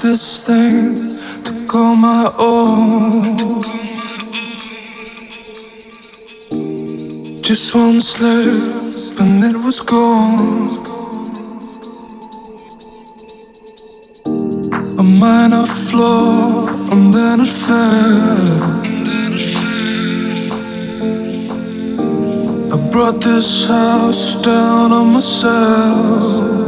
This thing to call my own. Just one slip and it was gone. A minor flaw and then it fell. I brought this house down on myself.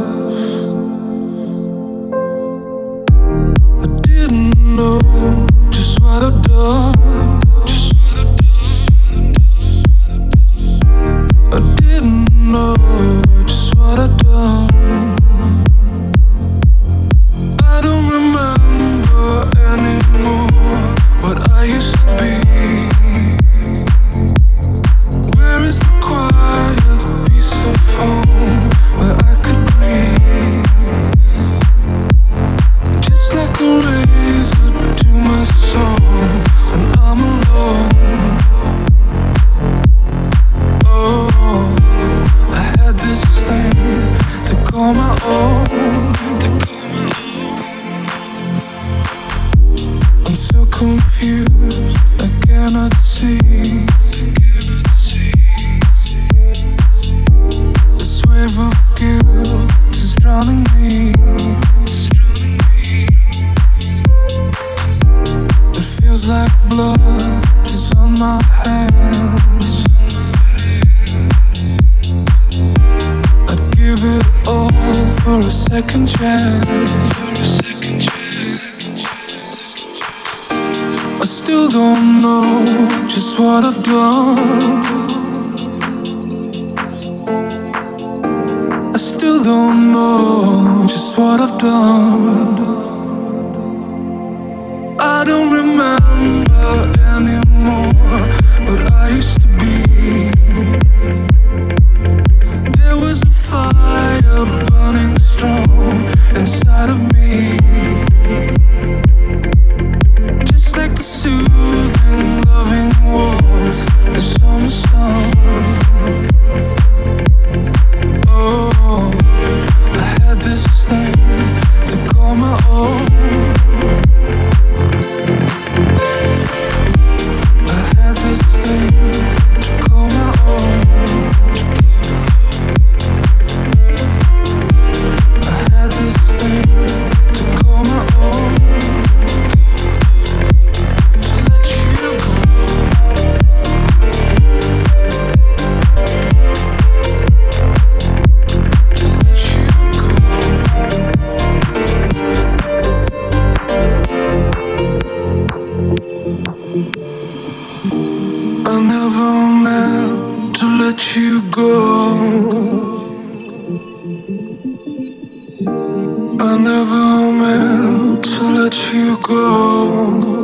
To let you go.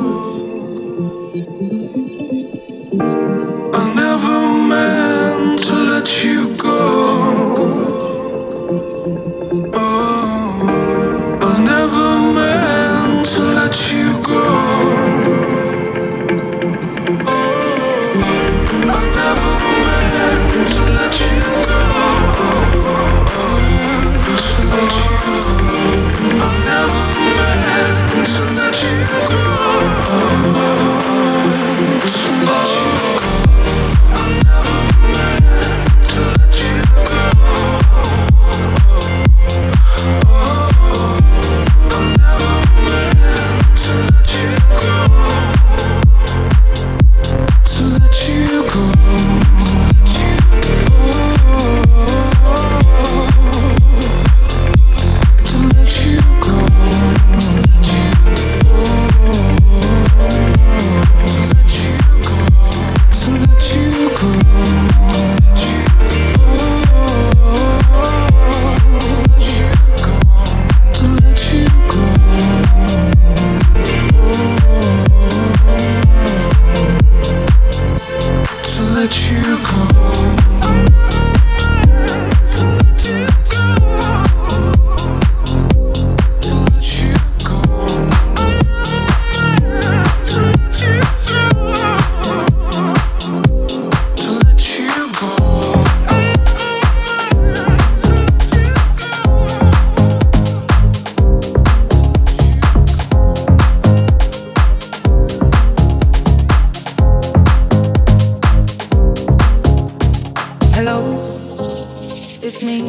it's me.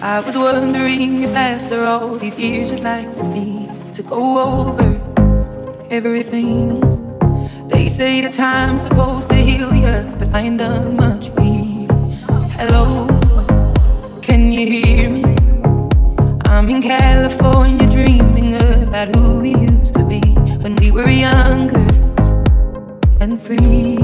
I was wondering if after all these years you'd like to me to go over everything. They say the time's supposed to heal you, but I ain't done much. Please. Hello, can you hear me? I'm in California dreaming about who we used to be when we were younger and free.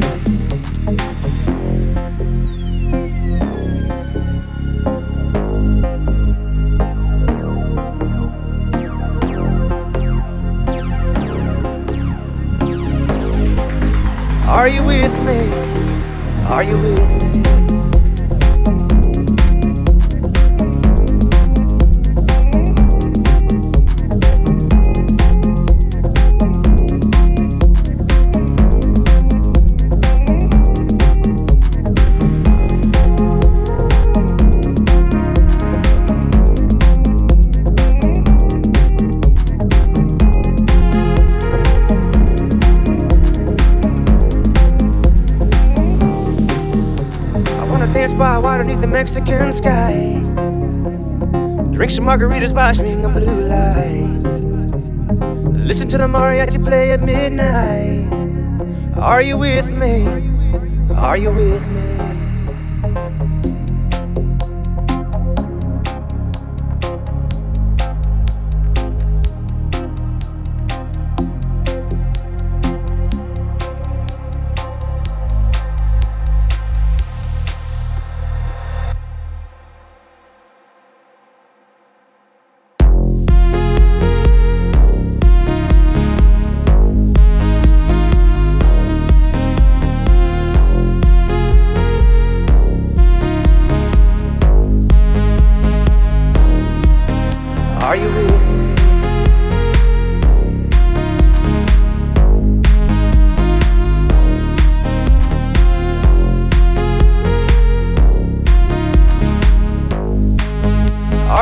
Mexican sky. Drink some margaritas by the blue lights. Listen to the mariachi play at midnight. Are you with me? Are you with me?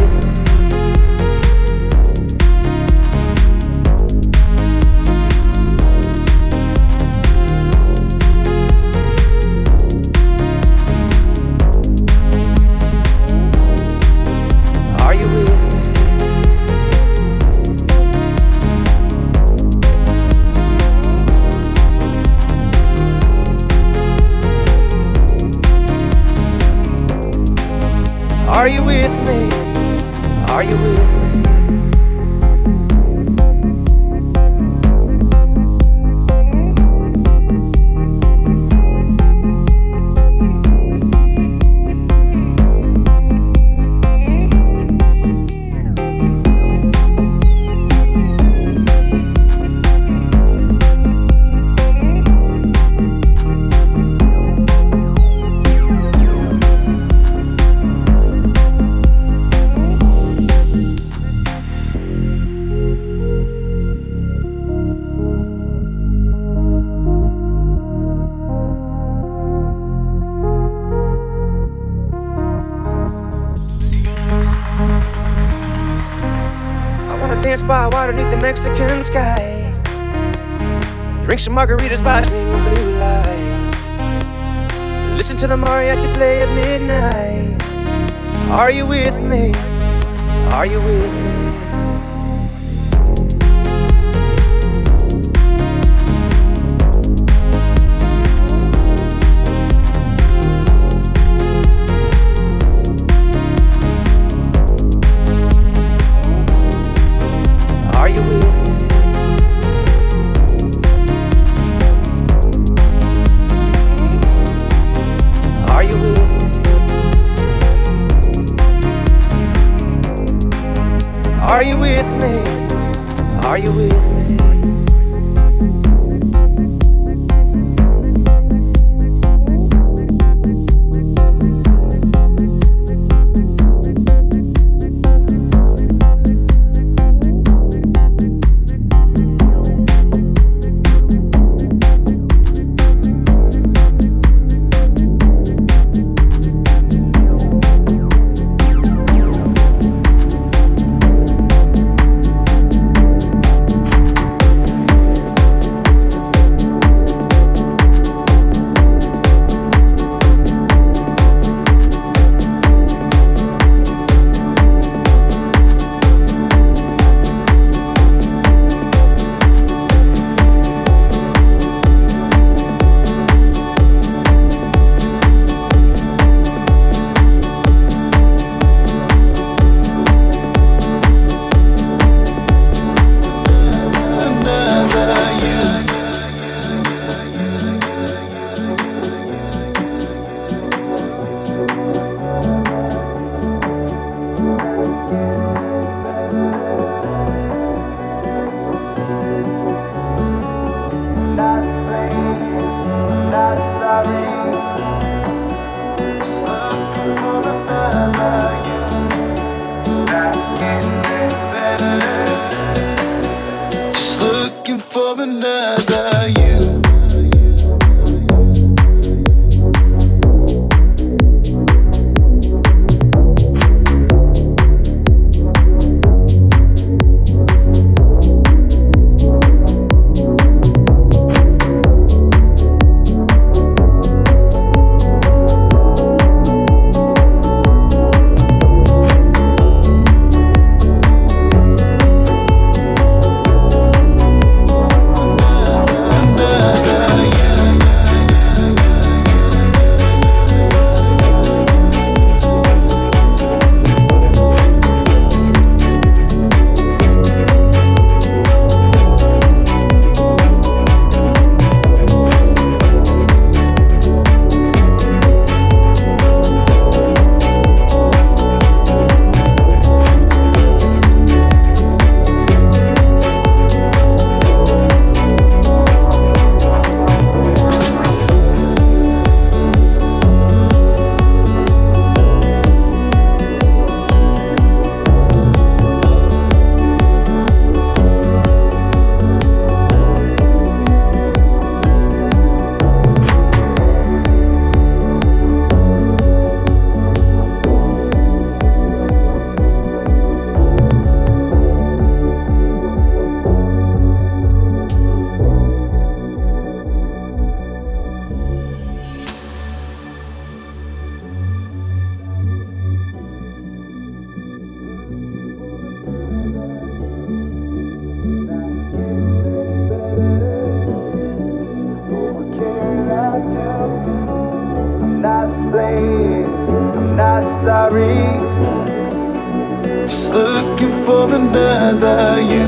me? love another you.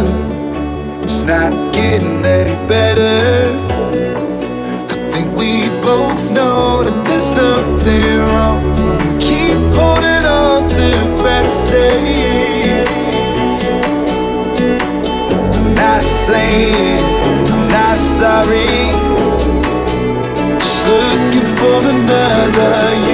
It's not getting any better. I think we both know that there's something wrong. We keep holding on to best days. I'm not saying I'm not sorry. Just looking for another you.